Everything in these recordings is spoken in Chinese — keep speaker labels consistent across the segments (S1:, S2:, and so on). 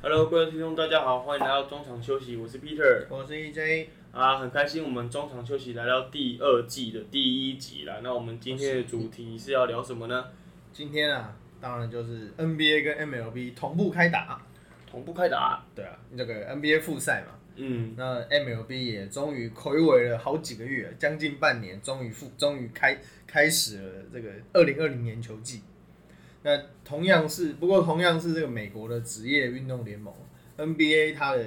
S1: Hello，各位听众，大家好，欢迎来到中场休息，我是 Peter
S2: 我是 EJ，
S1: 啊，很开心我们中场休息来到第二季的第一集了。那我们今天的主题是要聊什么呢？
S2: 今天啊，当然就是 NBA 跟 MLB 同步开打。
S1: 同步开打。
S2: 对啊，这个 NBA 复赛嘛，
S1: 嗯，
S2: 那 MLB 也终于暌违了好几个月，将近半年，终于复，终于开开始了这个二零二零年球季。那同样是，不过同样是这个美国的职业运动联盟 NBA，它的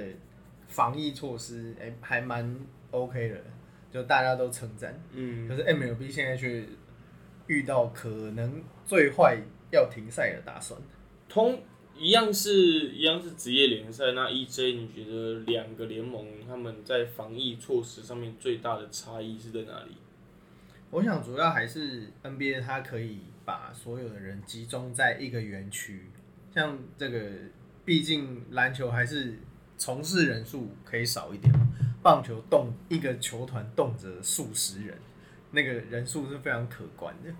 S2: 防疫措施哎、还蛮 OK 的，就大家都称赞。
S1: 嗯
S2: 可是 MLB 现在却遇到可能最坏要停赛的打算。
S1: 同一样是一样是职业联赛。那 EJ，你觉得两个联盟他们在防疫措施上面最大的差异是在哪里？
S2: 我想主要还是 NBA 它可以把所有的人集中在一个园区，像这个，毕竟篮球还是从事人数可以少一点嘛，棒球动一个球团动辄数十人，那个人数是非常可观的。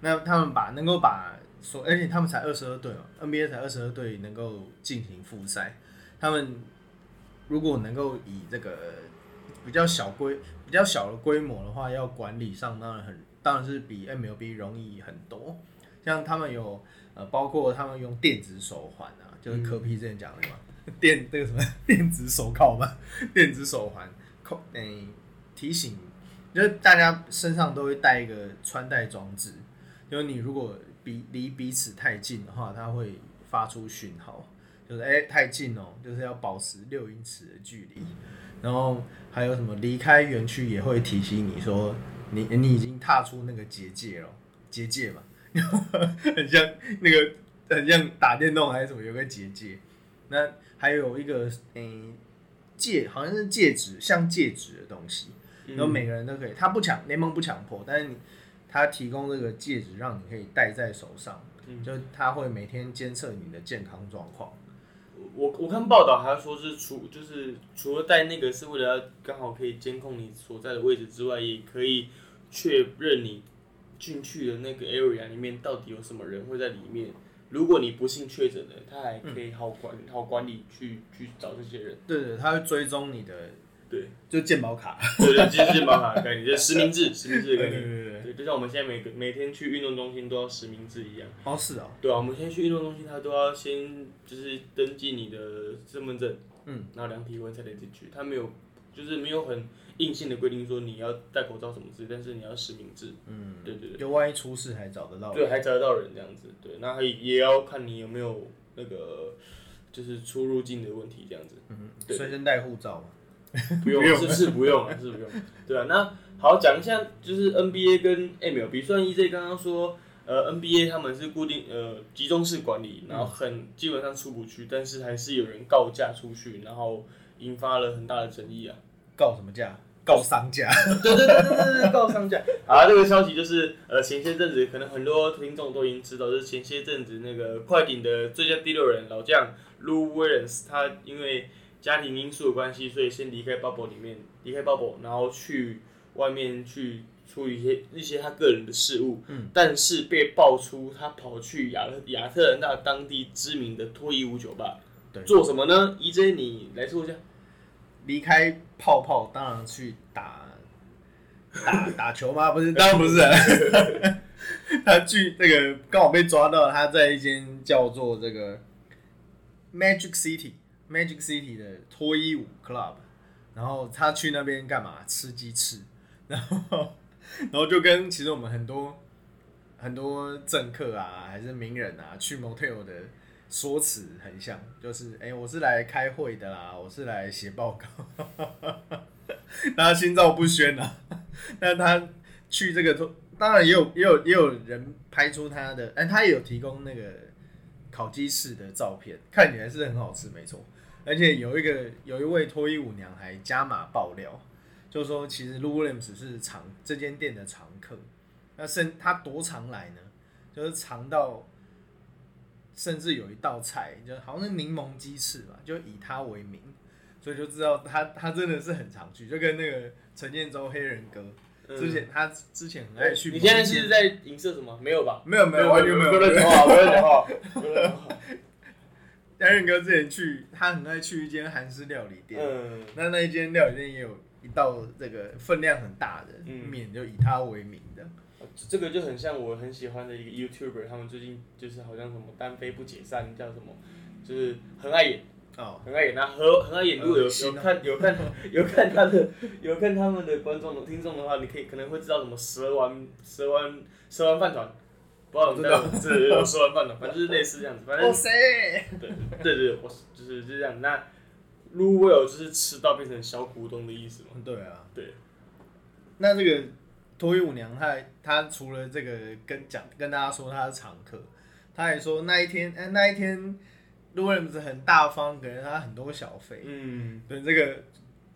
S2: 那他们把能够把所，而且他们才二十二队嘛，NBA 才二十二队能够进行复赛，他们如果能够以这个比较小规、比较小的规模的话，要管理上当然很，当然是比 MLB 容易很多。像他们有呃，包括他们用电子手环啊，就是科皮之前讲的嘛，电那个什么 电子手铐嘛，电子手环。扣诶、提醒，就是大家身上都会带一个穿戴装置，就是你如果比离彼此太近的话，它会发出讯号，就是哎、太近哦，就是要保持六英尺的距离。然后还有什么离开园区也会提醒你说你你已经踏出那个结界了，结界嘛，很像那个很像打电动还是什么有个结界。那还有一个嗯、戒，好像是戒指，像戒指的东西，然后每个人都可以，他不强联盟不强迫，但是你他提供这个戒指让你可以戴在手上，
S1: 嗯
S2: 就他会每天监测你的健康状况。
S1: 我我看报道还说是除就是除了带那个是为了刚好可以监控你所在的位置之外，也可以确认你进去的那个 area 里面到底有什么人会在里面。如果你不幸确诊了，他还可以好管、好管理去去找这些人。
S2: 对对，他会追踪你的，
S1: 对，
S2: 就健保卡。
S1: 对对，就是健保卡的概念，就是实名制，实名制的概念。
S2: 对对对。
S1: 对，就像我们现在每个每天去运动中心都要实名制一样。
S2: 哦，是啊，
S1: 对啊，我们现在去运动中心，他都要先就是登记你的身份证，
S2: 嗯，
S1: 然后量体温才能进去。他没有，就是没有很硬性的规定说你要戴口罩什么之类，但是你要实名制。
S2: 嗯，
S1: 对对对，
S2: 就万一出事还找得到。
S1: 对，还找得到人这样子。对，那也也要看你有没有那个就是出入境的问题这样子。
S2: 嗯，
S1: 对
S2: 随身带护照嘛。
S1: 不用，是是不用了，是不用。对啊，那好讲一下，就是 NBA 跟 MLB，虽然 EJ 刚刚说，呃，NBA 他们是固定呃集中式管理，然后很基本上出不去，但是还是有人告价出去，然后引发了很大的争议啊。
S2: 告什么价？告商家。
S1: 对对对对对对，告商家。啊，这个消息就是，呃，前些阵子可能很多听众都已经知道，就是前些阵子那个快艇的最佳第六人老将 Lou Williams，他因为家庭因素的关系，所以先离开 bubble 里面，离开 bubble，然后去外面去处理一些一些他个人的事务。
S2: 嗯。
S1: 但是被爆出他跑去亚特亚特兰大当地知名的脱衣舞酒吧，
S2: 对
S1: 做什么呢？EJ，你来说一下。
S2: 离开泡泡，当然去打打 打球吗？不是，当然不是啊。他去那个刚好被抓到，他在一间叫做这个 Magic City Magic City 的脱衣舞 club，然后他去那边干嘛？吃鸡翅，然 后然后就跟其实我们很多很多政客啊，还是名人啊，去 motel 的说辞很像，就是哎、我是来开会的啦，我是来写报告，大家心照不宣啊。但他去这个，当然也有也有也有人拍出他的，哎、他也有提供那个烤鸡翅的照片，看起来是很好吃，没错。而且有一个有一位脱衣舞娘还加码爆料，就说其实 Lou Williams 是常这间店的常客，那甚他多常来呢？就是常到甚至有一道菜，就好像是柠檬鸡翅吧，就以他为名，所以就知道他他真的是很常去，就跟那个陈建州黑人哥之前他之前很爱去。
S1: 嗯你现在是在影射什么？没有吧？
S2: 没有没有完全没有
S1: 不话，不能讲话，不能讲话。
S2: 丹仁哥之前去，他很爱去一间韩式料理店，
S1: 嗯，
S2: 那那一间料理店也有一道这个分量很大的
S1: 嗯。
S2: 面，就以他为名的。
S1: 这个就很像我很喜欢的一个 YouTuber，他们最近就是好像什么单飞不解散，叫什么，就是很爱演，
S2: 哦，
S1: 很爱演。那很很爱演，如果有有看有看 有看他的有看他们的观众听众的话，你可以可能会知道什么十二弯十二弯十二弯饭团，不知道你知道这有十二弯饭团，反正就是类似这样子，反正
S2: 哇塞，
S1: 对对对，我是就是就是这样。那 Lu Will 就是吃到变成小股东的意思嘛？
S2: 对啊，
S1: 对。
S2: 那这个脱衣舞娘她她除了这个跟讲跟大家说她是常客，她还说那一天哎、那一天 l u w i l s 很大方，给了她很多小费。
S1: 嗯，
S2: 对这个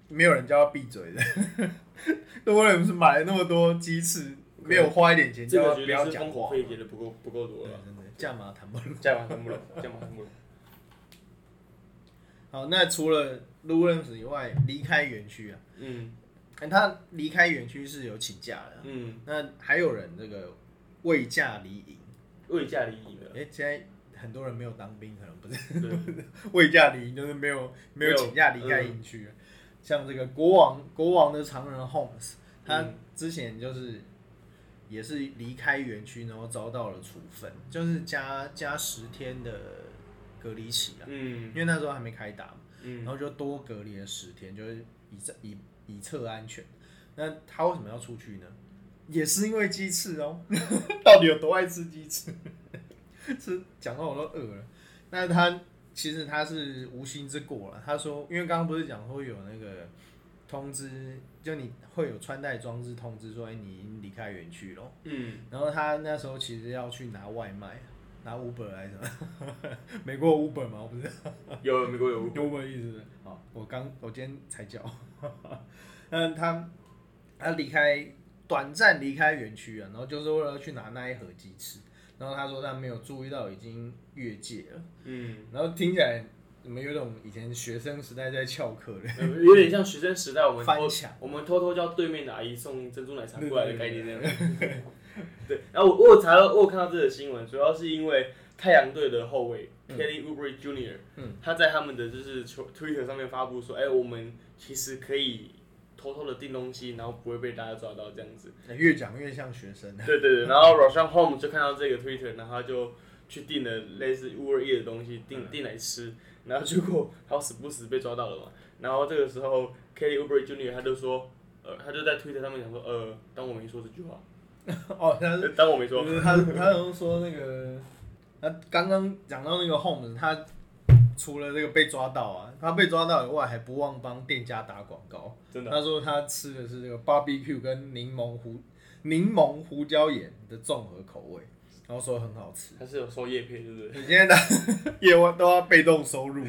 S2: 没有人叫她闭嘴的 l i l m s 买了那么多鸡翅，没有花一点钱
S1: 这
S2: 叫她不要讲话。
S1: 封口费给的不够不够多，了，
S2: 真的价码谈不拢。
S1: 价码谈不拢，价码谈不拢。
S2: 好，那除了 l m s 以外，离开园区啊，
S1: 嗯
S2: 哎他离开园区是有请假的啊。
S1: 嗯，
S2: 那还有人这个未嫁离营，
S1: 未嫁离营的，
S2: 哎、现在很多人没有当兵，可能不是，未嫁离营，就是没有没有请假离开营区了。像这个国王国王的常人 Holmes，他
S1: 嗯
S2: 之前就是也是离开园区，然后遭到了处分，就是加加十天的隔离期啊，
S1: 嗯
S2: 因为那时候还没开打嘛，然
S1: 嗯
S2: 后就多隔离了十天，就是以这以以测安全。那他为什么要出去呢？也是因为鸡翅哦，到底有多爱吃鸡翅？吃讲到我都饿了。那他其实他是无心之过了。他说，因为刚刚不是讲说有那个通知，就你会有穿戴装置通知说，哎、你已经离开园区了。
S1: 嗯，
S2: 然后他那时候其实要去拿外卖，拿 Uber 来着，美国有 Uber 吗？我不知道。
S1: 有美国有，
S2: 有我的意思。是，好，我刚我今天才叫，嗯，他他离开短暂离开园区啊，然后就是为了去拿那一盒鸡翅，然后他说他没有注意到已经越界了，
S1: 嗯，
S2: 然后听起来怎么有种以前学生时代在翘课的，
S1: 呃有点像学生时代我们偷
S2: 翻墙
S1: 我们偷偷叫对面的阿姨送珍珠奶茶过来的概念那样。对，然后我我有查到，我有看到这个新闻，主要是因为太阳队的后卫 Kelly Oubre Jr.，
S2: 嗯
S1: 他在他们的就是球 Twitter 上面发布说，哎、我们其实可以偷偷的订东西，然后不会被大家抓到这样子。
S2: 越讲越像学生。
S1: 对对对，然后 Roshan Home 就看到这个 Twitter，然后他就去订了类似 Uber E 的东西，订订来吃，然后结果好死不死被抓到了嘛。然后这个时候 Kelly Uber Jr. 他就说，呃，他就在 Twitter 上面讲说，呃，当我没说这句话，
S2: 哦，他是
S1: 呃 当我没说，
S2: 他他好像说那个，他刚刚讲到那个 Holmes，他除了这个被抓到啊，他被抓到以外，还不忘帮店家打广告。
S1: 真的啊、
S2: 他说他吃的是这个 barbecue 跟柠檬胡柠檬胡椒盐的综合口味，然后说很好吃。
S1: 他是有收叶片，对不对？
S2: 你今天的 夜晚都要被动收入，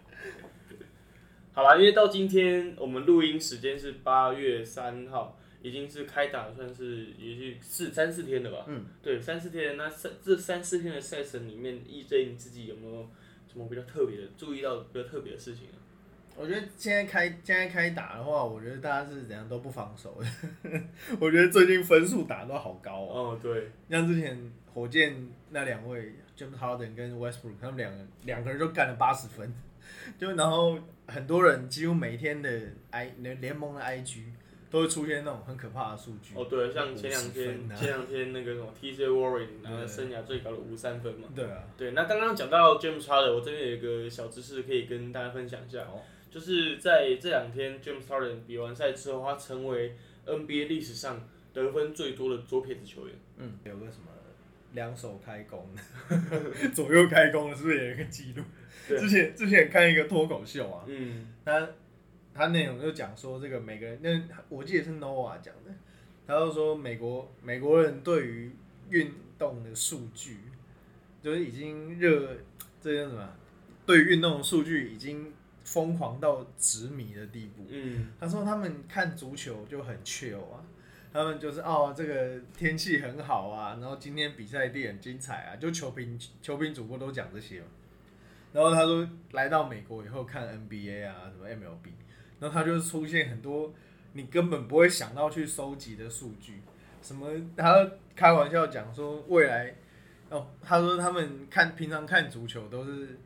S1: 好啦，因为到今天我们录音时间是八月三号，已经是开打算是也是四三四天了吧？
S2: 嗯，
S1: 对，三四天。那三这三四天的赛程里面，EJ 你自己有没有什么比较特别的注意到比较特别的事情啊？
S2: 我觉得现在开现在开打的话，我觉得大家是怎样都不防守的。我觉得最近分数打都好高哦。
S1: 哦，对，
S2: 像之前火箭那两位 James Harden 跟 Westbrook，他们两个两个人就干了八十分，就然后很多人几乎每天的 i 联联盟的 IG 都会出现那种很可怕的数据。
S1: 哦对，像前两天
S2: 啊
S1: 前两天那个什么 TJ Warren 拿了生涯最高的五三分嘛。
S2: 对啊，
S1: 对，那刚刚讲到 James Harden，我这边有一个小知识可以跟大家分享一下，
S2: 好
S1: 就是在这两天 James Harden 比完赛之后，他成为 NBA 历史上得分最多的左撇子球员。
S2: 嗯，有个什么两手开弓，左右开弓的，是不是也有一个记录？之前之前看一个脱口秀啊，
S1: 嗯，
S2: 他他内容就讲说，这个每个人，那我记得是 Nova 讲的，他就说美国美国人对于运动的数据，就是已经热，这叫什么？对运动的数据已经疯狂到执迷的地步。
S1: 嗯，
S2: 他说他们看足球就很 chill 啊，他们就是哦这个天气很好啊，然后今天比赛地很精彩啊，就球评球评主播都讲这些嘛。然后他说来到美国以后看 NBA 啊什么 MLB，然后他就出现很多你根本不会想到去收集的数据，什么他开玩笑讲说未来哦，他说他们看平常看足球都是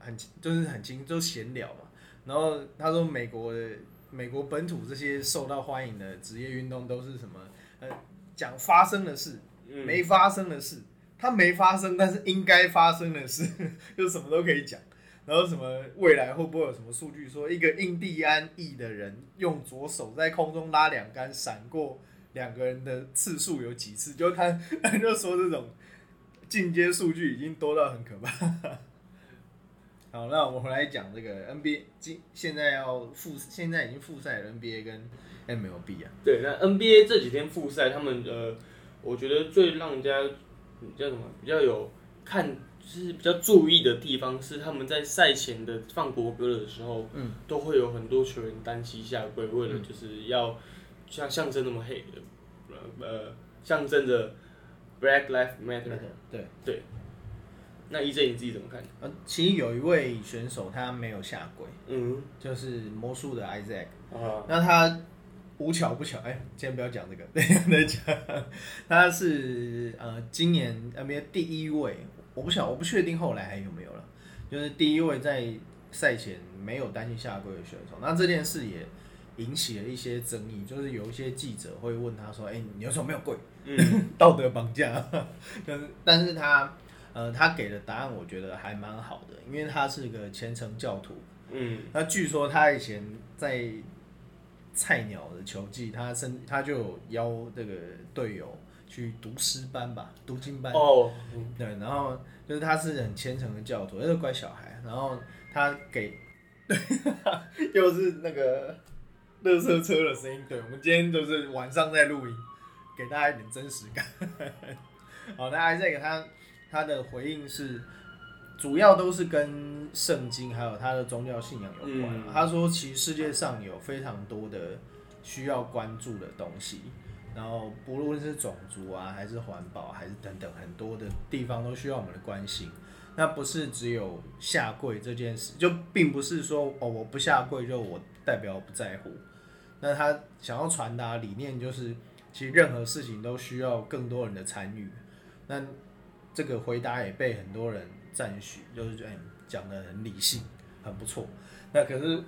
S2: 很就是很轻，就闲聊嘛。然后他说美国的美国本土这些受到欢迎的职业运动都是什么？呃，讲发生的事，
S1: 嗯
S2: 没发生的事，它没发生，但是应该发生的事，就什么都可以讲。然后什么未来会不会有什么数据说，一个印第安裔的人用左手在空中拉两杆，闪过两个人的次数有几次？就他他 就说这种进阶数据已经多到很可怕。好，那我们回来讲这个 NBA，今现在要复，现在已经复赛了 NBA 跟 MLB 啊，
S1: 对，那 NBA 这几天复赛，他们呃，我觉得最让人家嗯叫什么比较有看，就是比较注意的地方是他们在赛前的放国歌的时候，
S2: 嗯，
S1: 都会有很多球员单膝下跪，为了就是要像象征那么黑，呃呃，象征着 Black Lives Matter
S2: 对。
S1: 对，那 EJ 你自己怎么看？
S2: 呃，其实有一位选手他没有下跪，
S1: 嗯
S2: 就是魔术的 Isaac。
S1: 啊，
S2: 那他无巧不巧，哎、先不要讲这个，等一下再讲。他是呃今年 NBA 第一位，我不晓我不确定后来还有没有了，就是第一位在赛前没有担心下跪的选手。那这件事也引起了一些争议，就是有一些记者会问他说：“哎、你为什么没有跪？
S1: 嗯
S2: 道德绑架。”但是但是他呃他给的答案我觉得还蛮好的，因为他是个虔诚教徒。
S1: 嗯
S2: 那据说他以前在菜鸟的球技，他身他就有邀这个队友去读诗班吧，读经班。
S1: 哦，
S2: 对，然后就是他是很虔诚的教徒，那个乖小孩。然后他给，又是那个乐色车的声音。对，我们今天就是晚上在录音，给大家一点真实感。好，那这个他他的回应是，主要都是跟圣经还有他的宗教信仰有关。
S1: 嗯
S2: 他说，其实世界上有非常多的需要关注的东西，然后不论是种族啊，还是环保，还是等等很多的地方都需要我们的关心。那不是只有下跪这件事，就并不是说哦我不下跪就我代表我不在乎。那他想要传达理念就是，其实任何事情都需要更多人的参与。那这个回答也被很多人赞许，就是觉得哎讲的很理性，很不错。那可是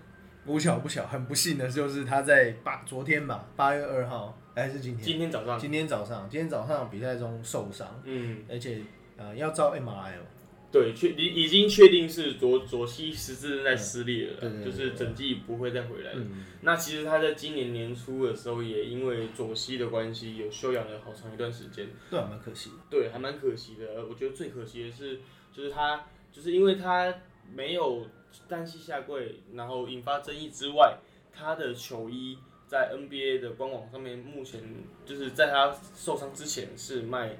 S2: 无巧不巧，很不幸的就是他在八昨天吧，八月二号还是今天？
S1: 今天早上，
S2: 今天早上，今天早上比赛中受伤，
S1: 嗯。
S2: 而且呃要照 MRI 哦。
S1: 对，确已已经确定是左左膝十字韧带撕裂了就是整季不会再回来了。
S2: 嗯，
S1: 那其实他在今年年初的时候，也因为左膝的关系，有休养了好长一段时间。
S2: 对啊，蛮可惜的。
S1: 对，还蛮可惜的。我觉得最可惜的是，就是他，就是因为他没有单膝下跪，然后引发争议之外，他的球衣在 NBA 的官网上面，目前就是在他受伤之前是卖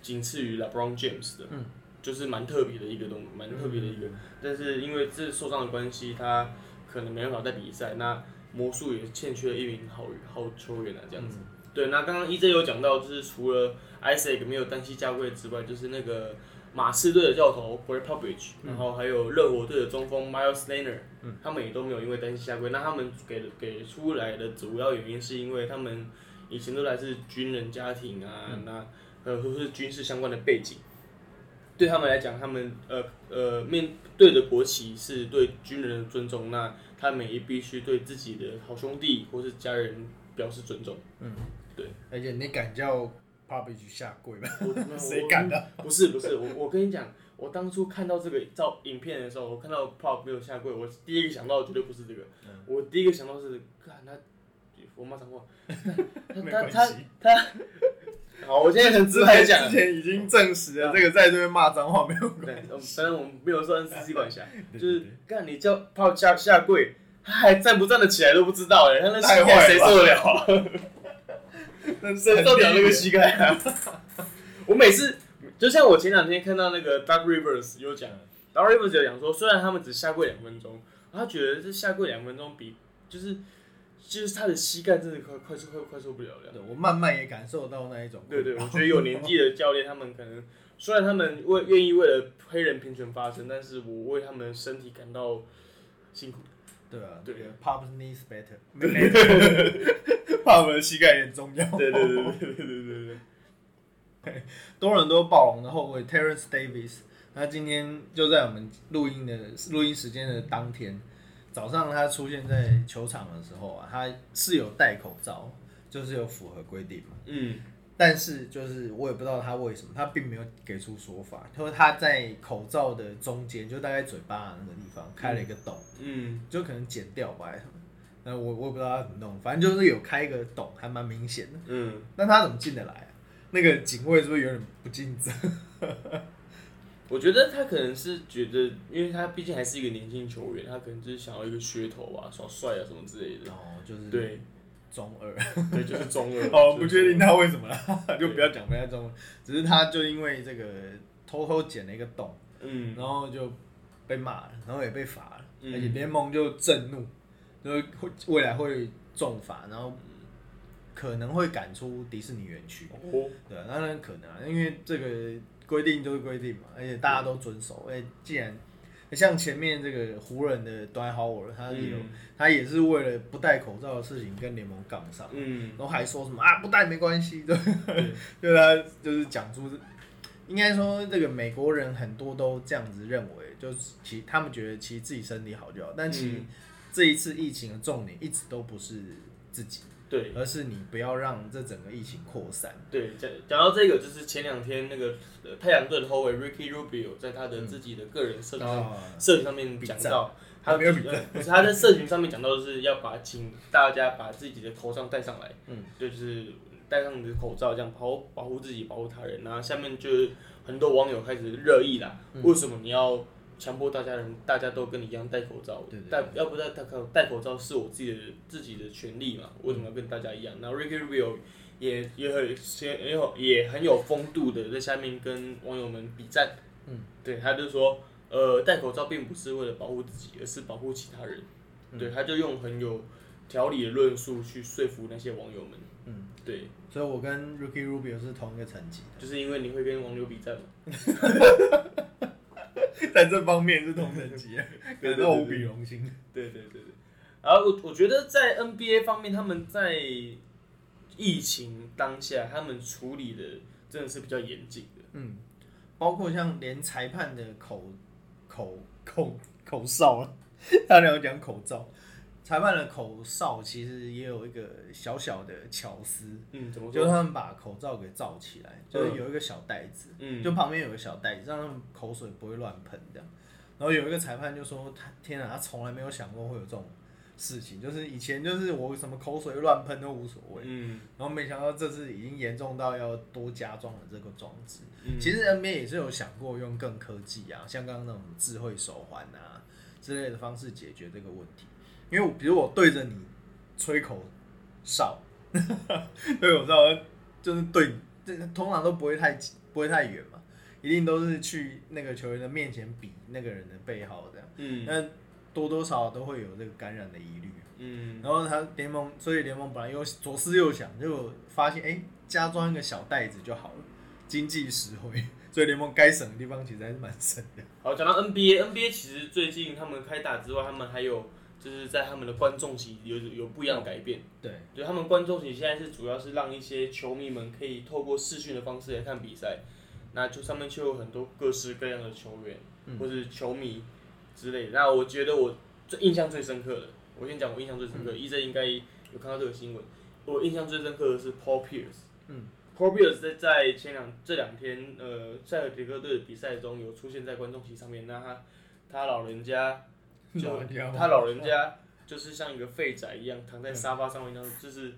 S1: 仅次于 LeBron James 的，
S2: 嗯，
S1: 就是蛮特别的一个东，蛮特别的一个。但是因为这受伤的关系，他可能没办法再比赛。那魔术也欠缺一名好好球员啊，这样子。对，那刚刚 EJ 有讲到，就是除了 Isaac 没有单膝下跪之外，就是那个马刺队的教头 Greg Popovich，、然后还有热火队的中锋 Miles Leonard，、他们也都没有因为单膝下跪。那他们给给出来的主要原因是因为他们以前都来自军人家庭啊，那呃都是军事相关的背景。对他们来讲，他们呃呃面对的国旗是对军人的尊重，那他们也必须对自己的好兄弟或是家人表示尊重。
S2: 嗯，对而且你敢叫 Popovich 下跪吗？
S1: 我
S2: 谁敢的？
S1: 不是不是，我我跟你讲，我当初看到这个照影片的时候，我看到 Pop 没有下跪，我第一个想到的绝对不是这个，
S2: 嗯
S1: 我第一个想到是，看他，我妈脏话，他他他他，好，我现在很直白讲
S2: 之，前已经证实了，这个在这边骂脏话没有关
S1: 对，反正我们没有说 NCC 管辖，就是干你叫 Pop 下下跪，他还站不站得起来都不知道哎，他那膝盖谁受得了？
S2: 但
S1: 谁受得了那个膝盖啊？我每次就像我前两天看到那个 Doug Rivers 有讲，Doug Rivers 有讲说，虽然他们只下跪两分钟，他觉得这下跪两分钟比就是就是他的膝盖真的快快受快快受不了了。
S2: 我慢慢也感受到那一种。
S1: 对对，我觉得有年纪的教练，他们可能虽然他们为愿意为了黑人平权发声，但是我为他们身体感到辛苦。
S2: 对啊。
S1: 对
S2: ，Pump knees better。对。Pump 的膝盖也很重要。
S1: 对对对对对对对。
S2: 多伦多暴龙的后卫 Terence Davis，他今天就在我们录音的录音时间的当天。早上，他出现在球场的时候啊，他是有戴口罩，就是有符合规定嘛。
S1: 嗯
S2: 但是就是我也不知道他为什么，他并没有给出说法。他说他在口罩的中间，就大概嘴巴那个地方开了一个洞，
S1: 嗯
S2: 就可能剪掉吧，还是什么。那我我也不知道他怎么弄，反正就是有开一个洞，还蛮明显的。
S1: 嗯，
S2: 那他怎么进得来啊？那个警卫是不是有点不尽责？
S1: 我觉得他可能是觉得，因为他毕竟还是一个年轻球员，他可能就是想要一个噱头啊、耍帅啊什么之类的。
S2: 哦，就是
S1: 对
S2: 中二。
S1: 对，就是中二。
S2: 哦，不确定他为什么啦，就不要讲不要中二。只是他就因为这个偷偷剪了一个洞，
S1: 嗯
S2: 然后就被骂了，然后也被罚了，
S1: 嗯
S2: 而且联盟就震怒，就是会未来会重罚，然后可能会赶出迪士尼园区。
S1: 哦，
S2: 对啊，当然可能啊，因为这个规定就是规定嘛，而且大家都遵守。哎，既然像前面这个湖人的 d w i Howard，他也有、
S1: 嗯。
S2: 他也是为了不戴口罩的事情跟联盟杠上，
S1: 嗯。
S2: 然后还说什么啊不戴没关系，对，
S1: 对。
S2: 对他就是讲出，应该说这个美国人很多都这样子认为，就是其他们觉得其实自己身体好就好，但其实
S1: 嗯。
S2: 这一次疫情的重点一直都不是自己，
S1: 对。
S2: 而是你不要让这整个疫情扩散。
S1: 对，讲讲到这个，就是前两天那个呃太阳队的后卫 Ricky Rubio 在他的自己的个人社群社群上面讲到，他
S2: 没有比
S1: 呃 不是他在社群上面讲到的是要把请大家把自己的头上戴上来，
S2: 嗯，
S1: 就是戴上你的口罩，这样保保护自己，保护他人。然后下面就是很多网友开始热议啦，
S2: 嗯。
S1: 为什么你要强迫大家人大家都跟你一样戴口罩？
S2: 对对
S1: 戴要不戴戴口戴口罩是我自己的自己的权利嘛？为什么要跟大家一样？然后 Ricky Rubio 也也很也有也很有风度的在下面跟网友们比战，
S2: 嗯，
S1: 对，他就说。呃，戴口罩并不是为了保护自己，而是保护其他人。
S2: 嗯
S1: 对，他就用很有条理的论述去说服那些网友们。
S2: 嗯，
S1: 对，
S2: 所以我跟 Ricky Rubio 是同一个层级
S1: 就是因为你会跟网友比战嘛。
S2: 的，在这方面是同等级，感到无比荣幸。
S1: 对对对对。然后我我觉得在 NBA 方面，他们在疫情当下，他们处理的真的是比较严谨的。
S2: 嗯，包括像连裁判的口口口口哨啊，他俩讲口罩，裁判的口哨其实也有一个小小的巧思，
S1: 嗯，怎么
S2: 就是？他们把口罩给罩起来，就是有一个小袋子，
S1: 嗯，
S2: 就旁边有个小袋子，让他们口水不会乱喷这样。然后有一个裁判就说：“他天啊，他从来没有想过会有这种事情，就是以前就是我什么口水乱喷都无所谓，
S1: 嗯
S2: 然后没想到这次已经严重到要多加装了这个装置。
S1: 嗯，
S2: 其实 NBA 也是有想过用更科技啊，像刚刚那种智慧手环啊之类的方式解决这个问题。因为我比如我对着你吹口哨，吹口哨就是对，这通常都不会太不会太远嘛，一定都是去那个球员的面前比那个人的背号这样，
S1: 嗯
S2: 那多多少少都会有这个感染的疑虑。
S1: 嗯
S2: 然后他联盟，所以联盟本来又左思右想，就发现哎、诶加装一个小袋子就好了，经济实惠。所以联盟该省的地方其实还是蛮省的。
S1: 好，讲到 NBA，NBA 其实最近他们开打之外，他们还有就是在他们的观众席有有不一样的改变。
S2: 对，
S1: 对他们观众席现在是主要是让一些球迷们可以透过视讯的方式来看比赛，那就上面就有很多各式各样的球员、
S2: 嗯。
S1: 或是球迷之类的。那我觉得我最印象最深刻的，我先讲我印象最深刻的，一、正应该有看到这个新闻，我印象最深刻的是 Paul Pierce。
S2: 嗯
S1: ，Paul Pierce 在在前两这两天呃塞尔提克队的比赛中有出现在观众席上面，那他他老人家就他老人家就是像一个废宅一样躺在沙发上面，那样就是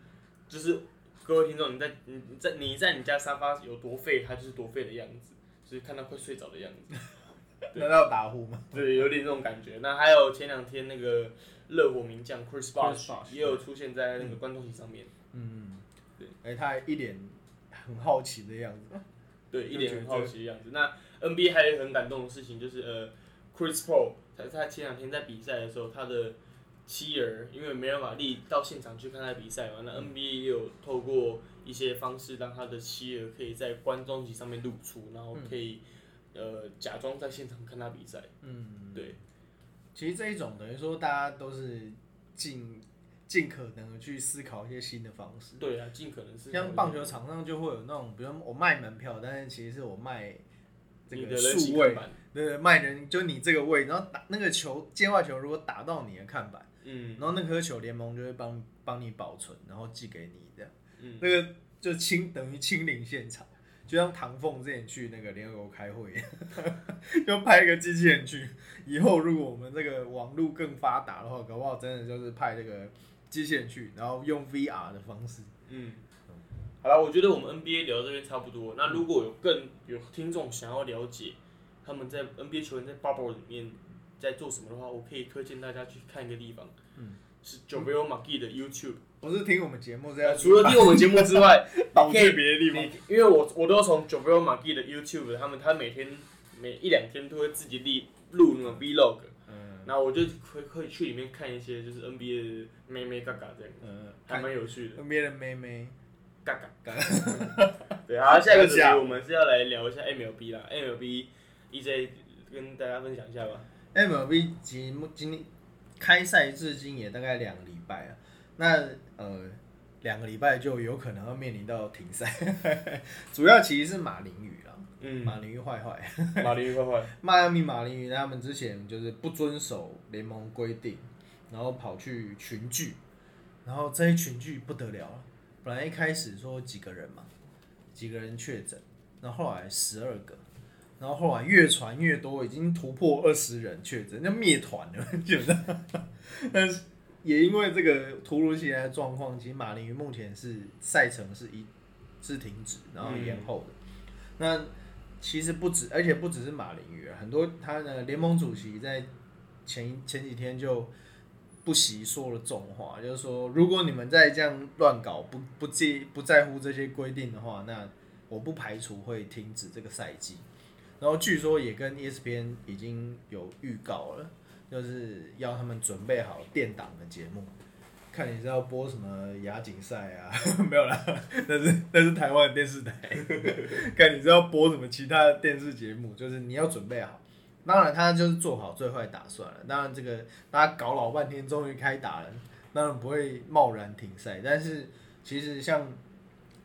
S1: 就是各位听众，你在你你在你在你家沙发有多废，他就是多废的样子，就是看到快睡着的样子，
S2: 难道打呼吗？
S1: 对，有点这种感觉。那还有前两天那个热火名将 Chris Bosh
S2: Bosh，
S1: 也有出现在那个观众席上面，
S2: 嗯，
S1: 对。
S2: 哎、他还一脸很好奇的样子。
S1: 对，一脸很好奇的样子。那 NBA 还有很感动的事情，就是呃，Chris Paul 他他前两天在比赛的时候，他的妻儿因为没办法力到现场去看他比赛嘛，那 NBA 也有透过一些方式让他的妻儿可以在观众席上面露出，然后可以、呃假装在现场看他比赛。
S2: 嗯，
S1: 对，
S2: 其实这一种等于说大家都是尽尽可能的去思考一些新的方式。
S1: 对啊，尽可能是
S2: 像棒球场上就会有那种，比如我卖门票，但是其实是我卖这个数位对对，卖人就你这个位，然后打那个球界外球如果打到你的看板，
S1: 嗯
S2: 然后那颗球联盟就会帮帮你保存，然后寄给你这样。
S1: 嗯，
S2: 那个就清等于亲临现场，就像唐凤之前去那个联合国开会，就派一个机器人去。以后如果我们这个网络更发达的话，搞不好真的就是派这个机器人去，然后用 VR 的方式。
S1: 嗯，好了，我觉得我们 NBA 聊到这边差不多。那如果有更有听众想要了解他们在 NBA 球员在 bubble 里面在做什么的话，我可以推荐大家去看一个地方，
S2: 嗯，
S1: 是 JoBel McGee 的 YouTube。
S2: 不是听我们节目这
S1: 呃，除了听我们节目之外，
S2: 导
S1: 你可以
S2: 别的地方。
S1: 因为我我都从 JoBel McGee 的 YouTube，他们他每天每一两天都会自己录录那种 Vlog，
S2: 嗯。
S1: 然后我就会会去里面看一些就是 NBA 的妹妹嘎嘎这样，
S2: 嗯，
S1: 还蛮有趣的。
S2: NBA 的妹妹，
S1: 嘎嘎。
S2: 嘎。
S1: 对，好，下一个 主题我们是要来聊一下 MLB 啦，MLB EJ 跟大家分享一下吧。
S2: MLB 今今天开赛至今也大概两个礼拜啊，那呃两个礼拜就有可能要面临到停赛，主要其实是马林鱼啦，
S1: 嗯，
S2: 马林鱼坏坏，
S1: 马林鱼坏坏，
S2: 迈阿密马林鱼他们之前就是不遵守联盟规定，然后跑去群聚，然后这一群聚不得了。了，本来一开始说几个人嘛，几个人确诊，那后后来十二个。然后后来越传越多，已经突破二十人确诊，那灭团了，基本上。但是也因为这个突如其来的状况，其实马林鱼目前是赛程是一是停止，然后延后的。那其实不止，而且不只是马林鱼啊，很多他的联盟主席在前前几天就不惜说了重话，就是说，如果你们再这样乱搞，不不介不在乎这些规定的话，那我不排除会停止这个赛季。然后据说也跟 ESPN 已经有预告了，就是要他们准备好电档的节目，看你是要播什么亚锦赛啊？没有啦，那是那是台湾的电视台。看你是要播什么其他的电视节目，就是你要准备好。当然，他就是做好最坏打算了。当然，这个大家搞老半天，终于开打了，当然不会贸然停赛。但是，其实像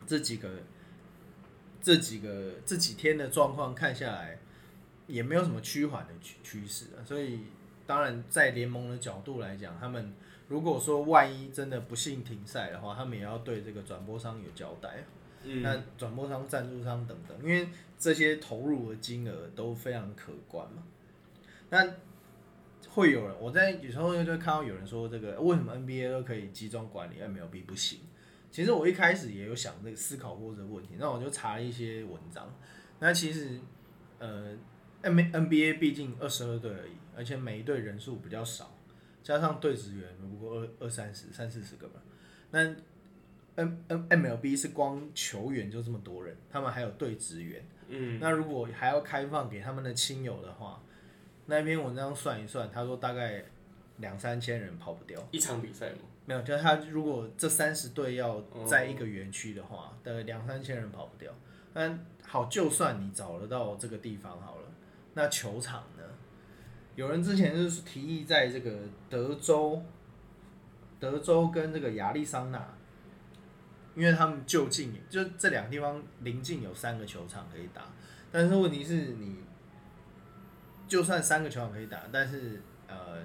S2: 这几个、这几个这几天的状况看下来，也没有什么趋缓的趋趋势啊。所以，当然在联盟的角度来讲，他们如果说万一真的不幸停赛的话，他们也要对这个转播商有交代。
S1: 嗯，
S2: 那转播商、赞助商等等，因为这些投入的金额都非常可观嘛。那会有人，我在有时候就会看到有人说，这个为什么 NBA 都可以集中管理，MLB 不行？其实我一开始也有想这个思考过这个问题，那我就查了一些文章。那其实，呃，N NBA 毕竟二十二队而已，而且每一队人数比较少，加上队职员不过二二三十、三四十个吧。那 N N MLB 是光球员就这么多人，他们还有队职员。
S1: 嗯，
S2: 那如果还要开放给他们的亲友的话，那篇文章算一算，他说大概两三千人跑不掉。
S1: 一场比赛嘛，
S2: 没有，就是他如果这三十队要在一个园区的话，大概两三千人跑不掉。但好，就算你找得到这个地方好了，那球场呢？有人之前就是提议在这个德州，德州跟这个亚利桑那，因为他们就近，就这两个地方临近有三个球场可以打，但是问题是你就算三个球场可以打，但是呃，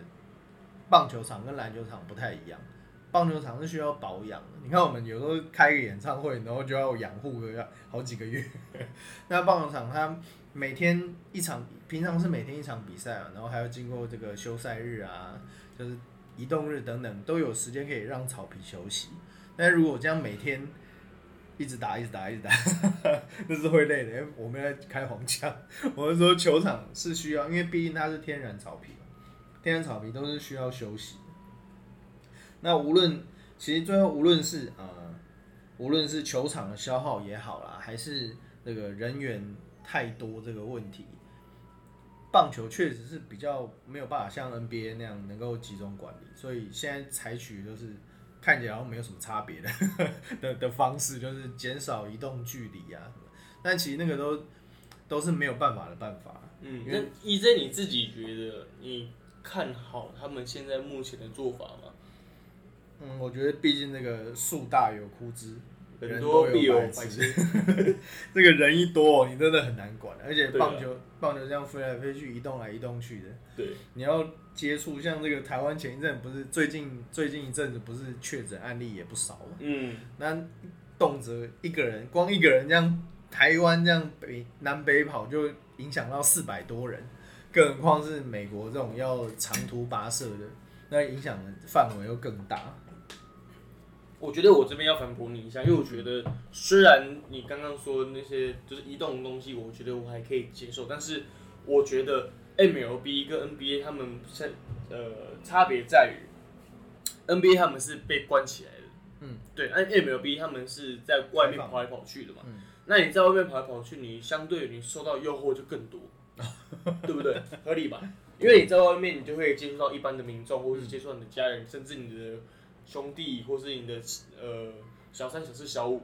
S2: 棒球场跟篮球场不太一样。棒球场是需要保养的，你看我们有时候开个演唱会，然后就要养护个好几个月。那棒球场它每天一场，平常是每天一场比赛啊，然后还要经过这个休赛日啊，就是移动日等等，都有时间可以让草皮休息。但如果这样每天一直打、一直打、一直打，那是会累的。因为我们在开黄腔，我是说球场是需要，因为毕竟它是天然草皮，天然草皮都是需要休息。那无论其实最后无论是呃，无论是球场的消耗也好啦，还是那个人员太多这个问题，棒球确实是比较没有办法像 NBA 那样能够集中管理，所以现在采取就是看起来好像没有什么差别的 的的方式，就是减少移动距离啊什么，但其实那个都都是没有办法的办法。
S1: 嗯，那 EJ 你自己觉得你看好他们现在目前的做法吗？
S2: 嗯，我觉得毕竟这个树大有枯枝，
S1: 人多必有
S2: 白痴。这个人一多，你真的很难管。而且棒球，棒球这样飞来飞去、移动来移动去的，
S1: 对，
S2: 你要接触，像这个台湾前一阵不是最近最近一阵子不是确诊案例也不少嘛？
S1: 嗯，
S2: 那动辄一个人，光一个人这样，台湾这样北南北跑就影响到四百多人，更何况是美国这种要长途跋涉的，那影响的范围又更大。
S1: 我觉得我这边要反驳你一下，因为我觉得虽然你刚刚说那些就是移动的东西，我觉得我还可以接受，但是我觉得 MLB 跟 NBA 他们在呃差别在于 NBA 他们是被关起来的，
S2: 嗯，
S1: 对，而 MLB 他们是在外面跑来跑去的嘛，
S2: 嗯，
S1: 那你在外面跑来跑去，你相对你受到诱惑就更多，对不对？合理吧？因为你在外面，你就会接触到一般的民众，或是接触到你的家人，甚至你的。兄弟，或是你的呃小三、小四、小五，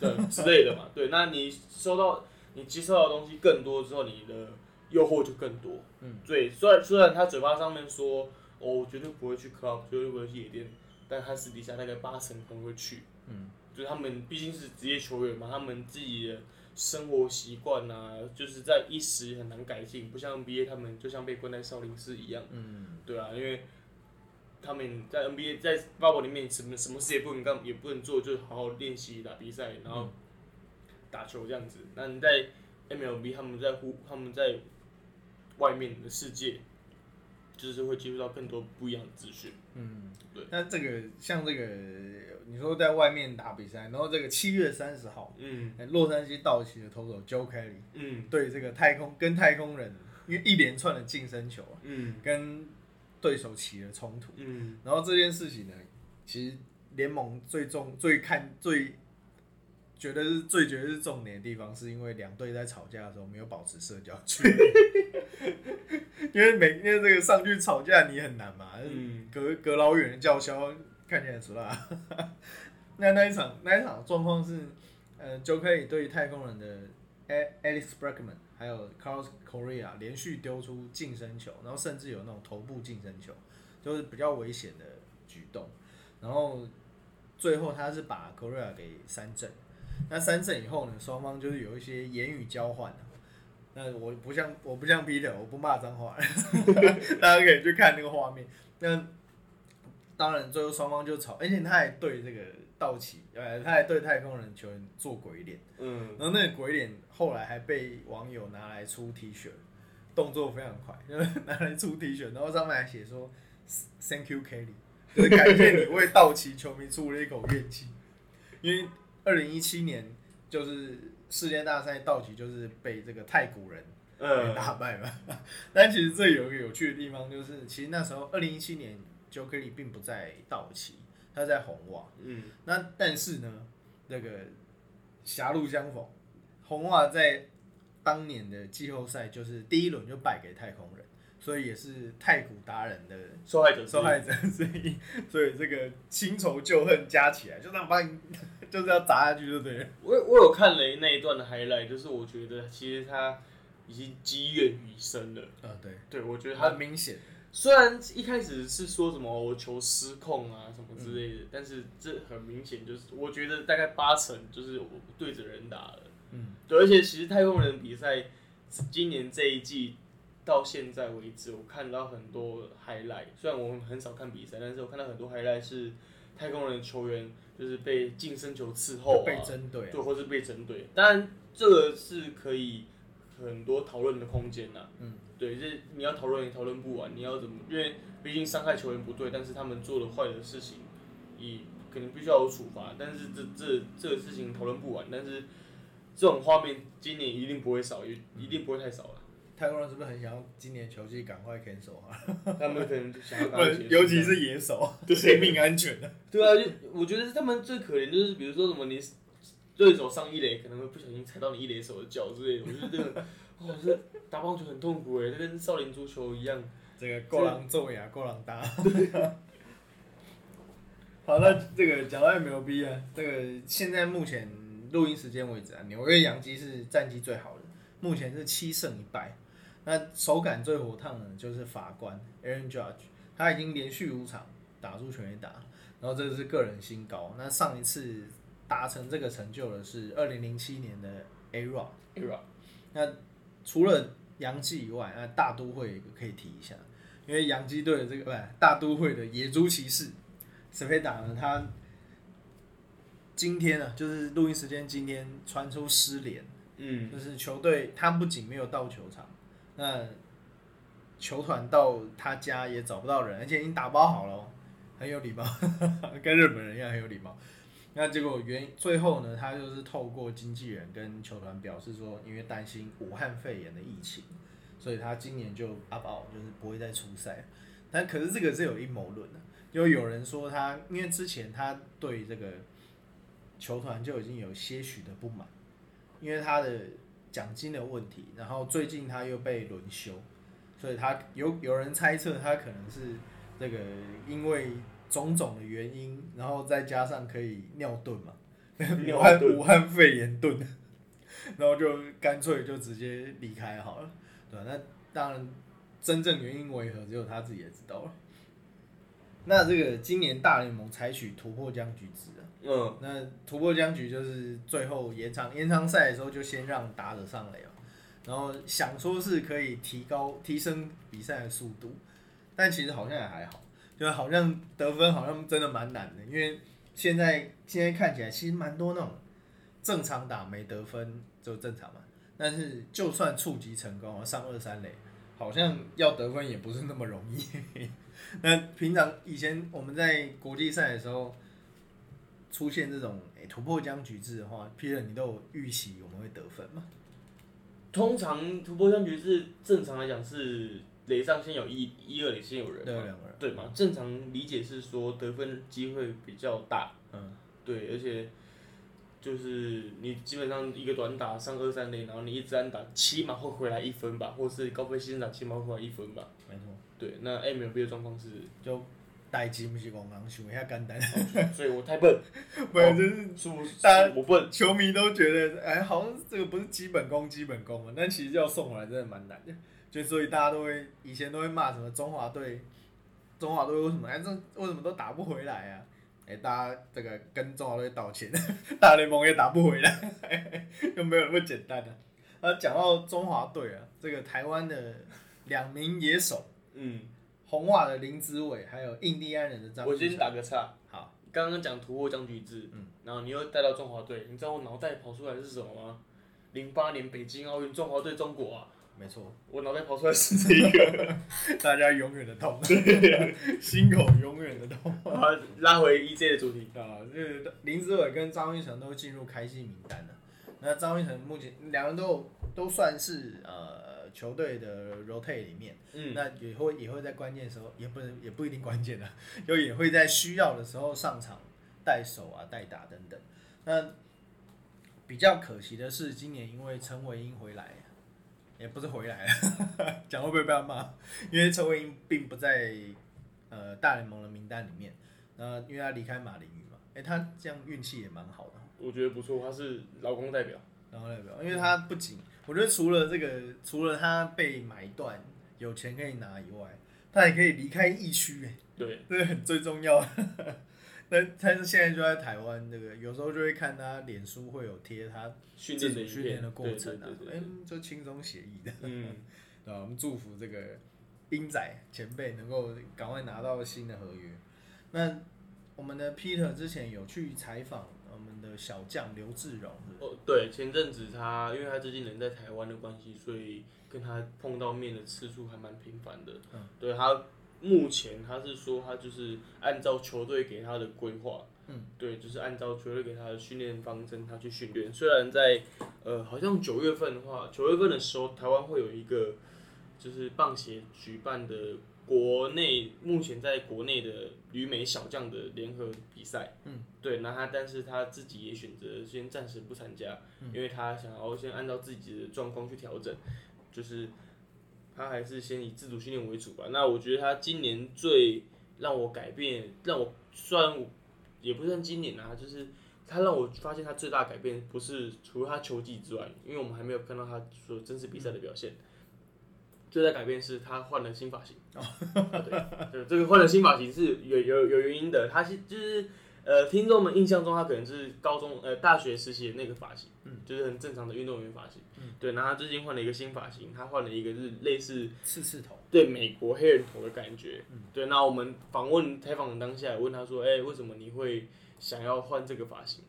S1: 对之类的嘛。对，那你收到、你接受到的东西更多之后，你的诱惑就更多。嗯，对。虽然虽然他嘴巴上面说，哦，绝对不会去 club，绝对不会去夜店，但他私底下大概八成可能会去。嗯，就是他们毕竟是职业球员嘛，他们自己的生活习惯啊，就是在一时很难改进，不像 NBA 他们就像被关在少林寺一样。嗯，对啊，因为。他们在 NBA 在 bubble 里面什么什么事也不能干，也不能做，就好好练习打比赛，然后打球这样子。那你在 MLB，他们在呼他们在外面的世界，就是会接触到更多不一样的资讯。嗯，对。
S2: 那这个像这个，你说在外面打比赛，然后这个七月三十号，嗯，洛杉矶道奇的投手 Joe Kelly，嗯，对这个太空跟太空人，因为一连串的近身球，嗯，跟对手起了冲突，嗯，然后这件事情呢，其实联盟最重、最看、最觉得是最觉得是重点的地方，是因为两队在吵架的时候没有保持社交距离，因为每因为这个上去吵架你很难嘛，嗯，隔隔老远的叫嚣看起来出来，那那一场那一场状况是，呃，就可以对太空人的 Alex Bregman。还有 Carlos Correa 连续丢出近身球，然后甚至有那种头部近身球，就是比较危险的举动。然后最后他是把 Correa 给三振。那三振以后呢，双方就是有一些言语交换那我不像我不像 Peter，我不骂脏话，大家可以去看那个画面。那当然最后双方就吵，而且他还对这个。道奇，呃，他还对太空人球员做鬼脸，嗯，然后那个鬼脸后来还被网友拿来出 T 恤，动作非常快，就 是拿来出 T 恤，然后上面还写说 “Thank you, Kelly”，就是感谢你为道奇球迷出了一口怨气，因为二零一七年就是世界大赛，道奇就是被这个太古人给打败嘛，但其实这有一个有趣的地方，就是其实那时候二零一七年，Joe Kelly 并不在道奇。他在红袜，嗯，那但是呢，那个狭路相逢，红袜在当年的季后赛就是第一轮就败给太空人，所以也是太古达人的
S1: 受害者，
S2: 受害者，所以所以这个新仇旧恨加起来，就这样把你就是要砸下去，就对了。
S1: 我我有看了那一段的 highlight，就是我觉得其实他已经积怨已深了。
S2: 啊，对，
S1: 对我觉得很
S2: 明显。
S1: 虽然一开始是说什么我球失控啊什么之类的，但是这很明显就是，我觉得大概八成就是我对着人打了。嗯，对，而且其实太空人比赛今年这一季到现在为止，我看到很多 highlight。虽然我们很少看比赛，但是我看到很多 highlight 是太空人球员就是被近身球伺候啊，
S2: 被针对，
S1: 对，或是被针对。当然这个是可以很多讨论的空间呐。嗯。对，这你要讨论也讨论不完。你要怎么？因为毕竟伤害球员不对，但是他们做了坏的事情，也肯定必须要有处罚。但是这这这个事情讨论不完。但是这种画面今年一定不会少，也一定不会太少了。
S2: 太空人是不是很想要今年球季赶快 cancel 啊？
S1: 他们可能想要赶
S2: 紧，尤其是野手，对生命安全的。
S1: 对啊，就我觉得他们最可怜就是，比如说什么你对手上一垒，可能会不小心踩到你一垒手的脚之类的。我觉得这个。哇，这打棒球很痛苦哎，这跟少林足球一样。
S2: 这个够狼揍呀，够狼打。好，那这个讲到 MLB 啊，这个现在目前录音时间为止啊，纽约洋基是战绩最好的，目前是七胜一败。那手感最火烫的就是法官 Aaron Judge，他已经连续五场打出全垒打，然后这是个人新高。那上一次达成这个成就的是二零零七年的 A Rock。
S1: era
S2: 那除了洋基以外，那大都会可以提一下，因为洋基队的这个不是大都会的野猪骑士，史佩达呢，他今天呢，就是录音时间今天传出失联，
S1: 嗯，
S2: 就是球队他不仅没有到球场，那球团到他家也找不到人，而且已经打包好了哦，很有礼貌，跟日本人一样很有礼貌。那结果原最后呢，他就是透过经纪人跟球团表示说，因为担心武汉肺炎的疫情，所以他今年就 up out，就是不会再出赛。但可是这个是有阴谋论的，就有人说他因为之前他对这个球团就已经有些许的不满，因为他的奖金的问题，然后最近他又被轮休，所以他有有人猜测他可能是这个因为种种的原因，然后再加上可以尿遁嘛，
S1: 尿
S2: 武汉武汉肺炎遁，然后就干脆就直接离开好了，对吧、那当然真正原因为何，只有他自己也知道了。那这个今年大联盟采取突破僵局制啊，
S1: 嗯，
S2: 那突破僵局就是最后延长延长赛的时候就先让打者上垒了，然后想说是可以提高提升比赛的速度，但其实好像也还好，就好像得分好像真的蛮难的，因为现在现在看起来其实蛮多那种正常打没得分就正常嘛，但是就算触及成功上二三垒，好像要得分也不是那么容易。那平常以前我们在国际赛的时候。出现这种诶、突破僵局制的话，Peter 你都有预期我们会得分吗？
S1: 通常突破僵局制正常来讲是垒上先有一一二垒先有人
S2: 对，
S1: 嘛，
S2: 两个人，
S1: 对嘛？正常理解是说得分机会比较大，
S2: 嗯，
S1: 对，而且就是你基本上一个短打上二三垒，然后你一直安打，起码会回来一分吧，或是高飞牺牲打起码会回来一分吧。
S2: 没错，
S1: 对，那 MLB 的状况是，
S2: 就代志不是讲人想遐简单，
S1: 所以我太笨，
S2: 不然就是
S1: 是不
S2: 大家
S1: 我笨，
S2: 球迷都觉得，哎，好像这个不是基本功，基本功嘛，但其实要送回来真的蛮难的，就所以大家都会以前都会骂什么中华队，中华队为什么哎这为什么都打不回来啊？哎、大家这个跟中华队道歉，大联盟也打不回来，又没有那么简单的、啊。啊，讲到中华队啊，这个台湾的两名野手，
S1: 嗯，
S2: 红袜的林子伟，还有印第安人的张
S1: 我先打个岔，
S2: 好，
S1: 刚刚讲突破僵局制，
S2: 嗯
S1: 然后你又带到中华队，你知道我脑袋跑出来是什么吗？零八年北京奥运中华队中国啊，
S2: 没错，
S1: 我脑袋跑出来是这个。
S2: 大家永远的痛，心口永远的痛。
S1: 好，拉回 EJ 的主题。
S2: 啊，就是林子伟跟张玉成都进入开季名单了。那张玉成目前两人都都算是呃球队的 rotate 里面，
S1: 嗯，
S2: 那也会也会在关键时候，也不能也不一定关键的，就也会在需要的时候上场带手啊、带打等等。那比较可惜的是，今年因为陈伟英回来，也不是回来了，讲会不会被他骂？因为陈伟英并不在呃大联盟的名单里面，那因为他离开马林鱼嘛，哎、他这样运气也蛮好的。
S1: 我觉得不错，他是劳工代表。
S2: 劳工代表，因为他不仅，我觉得除了这个，除了他被买断有钱可以拿以外，他也可以离开疫区，哎，
S1: 对，
S2: 这个很最重要。那但是现在就在台湾，这个有时候就会看他脸书会有贴他
S1: 训
S2: 自
S1: 练
S2: 训练的过程啊
S1: 对对，对
S2: 哎
S1: 对对，
S2: 就轻松写意的，
S1: 嗯，
S2: 对吧？我们祝福这个英仔前辈能够赶快拿到新的合约。那我们的 Peter 之前有去采访我们的小将刘志荣，
S1: 哦，对，前阵子他因为他最近人在台湾的关系，所以跟他碰到面的次数还蛮频繁的。
S2: 嗯，
S1: 对他目前他是说他就是按照球队给他的规划，
S2: 嗯，
S1: 对，就是按照球队给他的训练方针，他去训练。虽然在呃好像九月份的话，九月份的时候台湾会有一个就是棒协举办的国内目前在国内的旅美小将的联合比赛，
S2: 嗯，
S1: 对，那他但是他自己也选择先暂时不参加，因为他想要先按照自己的状况去调整，就是他还是先以自主训练为主吧。那我觉得他今年最让我改变，让我虽然我也不算今年啊，就是他让我发现他最大的改变不是除了他球技之外，因为我们还没有看到他所真实比赛的表现。最大改变是他换了新发型，对，对，这个换了新发型是有有有原因的。他是就是呃，听众们印象中他可能是高中呃大学时期的那个发型，
S2: 嗯
S1: 就是很正常的运动员发型，
S2: 嗯
S1: 对。然后他最近换了一个新发型，他换了一个是类似
S2: 刺刺头，
S1: 对美国黑人头的感觉，
S2: 嗯
S1: 对。那我们访问采访的当下，问他说，哎、为什么你会想要换这个发型？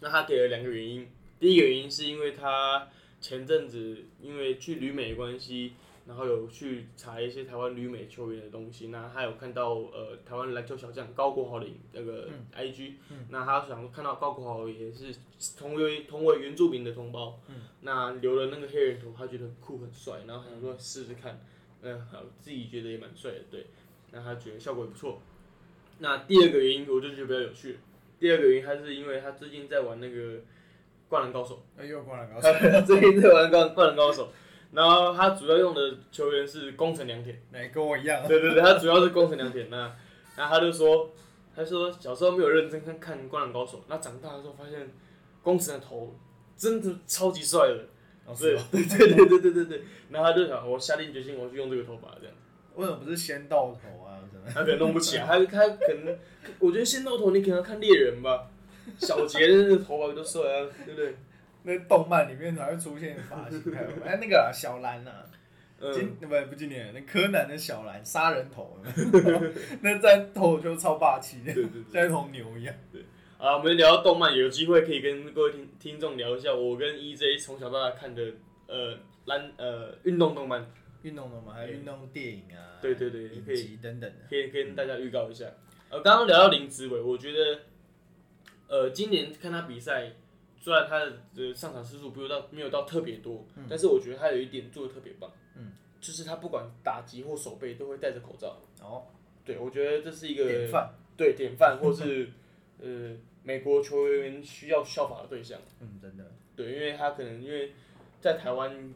S1: 那他给了两个原因，第一个原因是因为他前阵子因为去旅美的关系，然后有去查一些台湾旅美球员的东西，那他有看到呃台湾篮球小将高国豪的那个 IG，、那他想看到高国豪也是同为同为原住民的同胞，那留了那个黑人头，他觉得很酷很帅，然后想说试试看，嗯、好自己觉得也蛮帅的，对，那他觉得效果也不错。那第二个原因我就觉得比较有趣，第二个原因还是因为他最近在玩那个灌篮高手。
S2: 哎又灌篮高手，
S1: 他 最近在玩灌灌篮高手，然后他主要用的球员是宫城良田，
S2: 哎跟我一样，
S1: 对对对，他主要是宫城良田。那那他就说，他说小时候没有认真看看灌篮高手，那长大的时候发现宫城的头真的超级帅的，对
S2: 哦是吗
S1: 对对对对对对对。然后他就想，我下定决心我要去用这个头发这样。
S2: 为什么不是仙豆头啊？
S1: 他可能弄不起来，他他可能，我觉得仙豆头你可能要看猎人吧，小杰的那个头发都帅啊，对不对？
S2: 那动漫里面才会出现的发型，哎 那个啊小兰啊，
S1: 嗯，
S2: 今不不今年那柯南的小兰杀人头，那在头就超霸气的，
S1: 对对对。
S2: 像一头牛一样。
S1: 啊，我们聊到动漫，有机会可以跟各位听听众聊一下我跟 EJ 从小到大看的呃篮呃运动动漫，
S2: 运动动漫，还有运动电影啊，
S1: 对对对
S2: 影
S1: 可以
S2: 集等等的。
S1: 可以跟大家预告一下。呃，刚刚聊到林子伟，我觉得呃今年看他比赛，虽然他的呃上场次数没有到没有到特别多，但是我觉得他有一点做的特别棒，
S2: 嗯，
S1: 就是他不管打击或手背都会戴着口罩，
S2: 哦，
S1: 对我觉得这是一个
S2: 典范。
S1: 对典范，或是呃美国球员需要效法的对象。
S2: 嗯，真的。
S1: 对，因为他可能因为在台湾，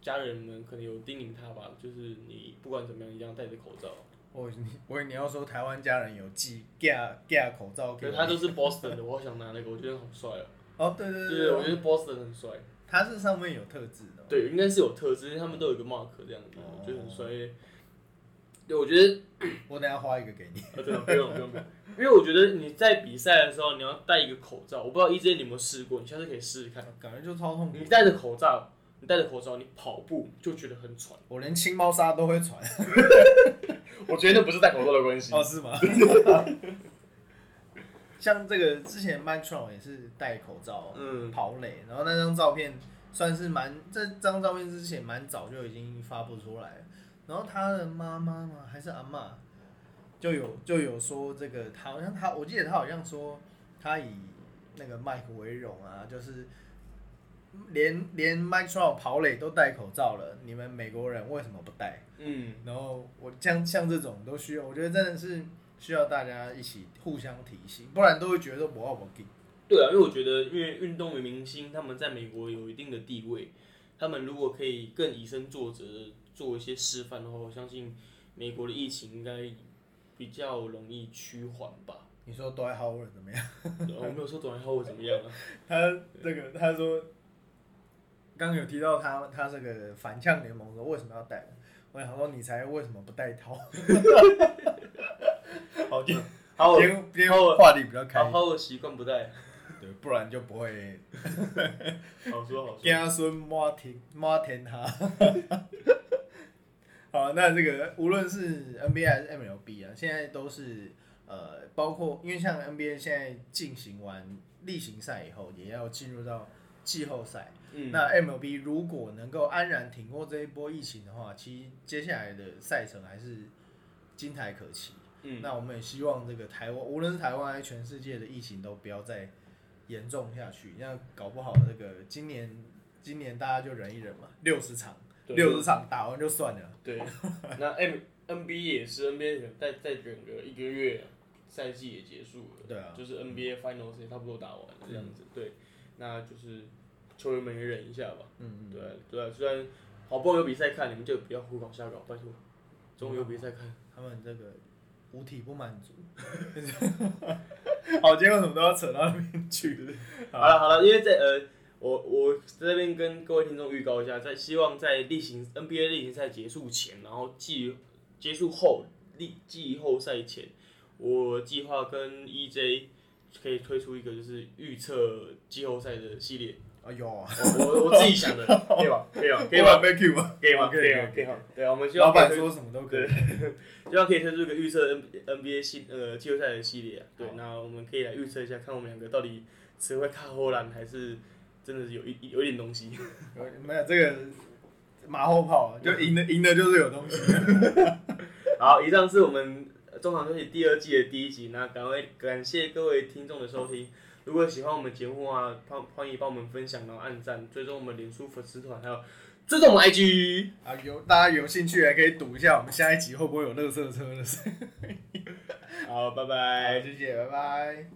S1: 家人们可能有叮咛他吧，就是你不管怎么样，一定要戴着口罩。
S2: 我你我你要说台湾家人有寄架架口罩给你
S1: 可是他都是 Boston 的，我好想拿那个，我觉得好帅哦。
S2: 哦，对对
S1: 对对，我觉得 Boston 很帅。
S2: 他是上面有特质的哦。
S1: 对，应该是有特质，因为他们都有一个 mark 这样子，
S2: 哦
S1: 我觉得很帅。对，我觉得
S2: 我等下画一个给你。
S1: 呃，对，不用不用不用，因为我觉得你在比赛的时候你要戴一个口罩，我不知道 EJ 你有没有试过，你下次可以试试看。
S2: 感觉就超痛苦
S1: 你。戴着口罩，你戴着口罩，你跑步就觉得很喘。
S2: 我连青猫砂都会喘。
S1: 我觉得那不是戴口罩的关系。
S2: 哦，是吗？像这个之前 Mike Trout 也是戴口罩
S1: 嗯，
S2: 跑垒，然后那张照片算是蛮这张照片之前蛮早就已经发布出来了，然后他的妈妈嘛还是阿妈就有就有说这个他好像他我记得他好像说他以那个 Mike 为荣啊，就是连连 Mike Trout 跑垒都戴口罩了，你们美国人为什么不戴？
S1: 嗯，
S2: 然后我像像这种都需要，我觉得真的是需要大家一起互相提醒，不然都会觉得不要我给。
S1: 对啊，因为我觉得，因为运动员明星他们在美国有一定的地位，他们如果可以更以身作则做一些示范的话，我相信美国的疫情应该比较容易趋缓吧。
S2: 你说 w i Howard 怎么样？
S1: 我没有说短后会怎么样啊，
S2: 他这个他说，刚刚有提到他他这个反呛联盟说为什么要戴？我想说你才为什么不戴套？好，今
S1: 好，
S2: 今天今天话题比较开
S1: 好，好的习惯不带，
S2: 对，不然就不会
S1: 好说好说。
S2: 家孙马天马天哈。好，那这个无论是 NBA 还是 MLB 啊，现在都是呃，包括因为像 NBA 现在进行完例行赛以后，也要进入到季后赛。
S1: 嗯，
S2: 那 MLB 如果能够安然挺过这一波疫情的话，其实接下来的赛程还是金台可期。
S1: 嗯，
S2: 那我们也希望这个台湾，无论是台湾还是全世界的疫情都不要再严重下去。那搞不好这个今年今年大家就忍一忍嘛，六十场，
S1: 对
S2: 六十场打完就算了。
S1: 对，那 M NBA 也是 NBA 可能再再忍个一个月，赛季也结束了。
S2: 对啊
S1: 就是 NBA Finals 也差不多打完了这样子。对，那就是球员们也忍一下吧。
S2: 嗯
S1: 对啊对啊，虽然好不容易有比赛看，你们就不要胡搞瞎搞，拜托。终于有比赛看。
S2: 他们这个五体不满足。好，今天为什么都要扯到那边去？
S1: 好了好了，因为在呃，我我在这边跟各位听众预告一下，在希望在例行 NBA 例行赛结束前，然后季结束后例季后赛前，我计划跟 EJ 可以推出一个就是预测季后赛的系列。
S2: 哎呦，我
S1: 我我自己想的，可以吗？可以吗？可以吗？
S2: 被 Q 吗？
S1: 可以吗？可以吗？可以吗？对啊，我们希望
S2: 老板说什么都可以。
S1: 希望可以推出一个预测 N NBA 系呃季后赛的系列啊。对，那我们可以来预测一下，看我们两个到底只会看后篮，还是真的是有一有一点东西。
S2: 没有这个马后炮，就赢的赢的就是有东西。
S1: 好，以上是我们中场休息第二季的第一集，那赶快感谢各位听众的收听。如果喜欢我们节目啊，欢欢迎帮我们分享，然后按赞，追踪我们脸书粉丝团，还有追踪我们 IG
S2: 啊。有大家有兴趣，还可以赌一下，我们下一集会不会有乐色车的事
S1: 好，拜拜，
S2: 谢谢，拜拜。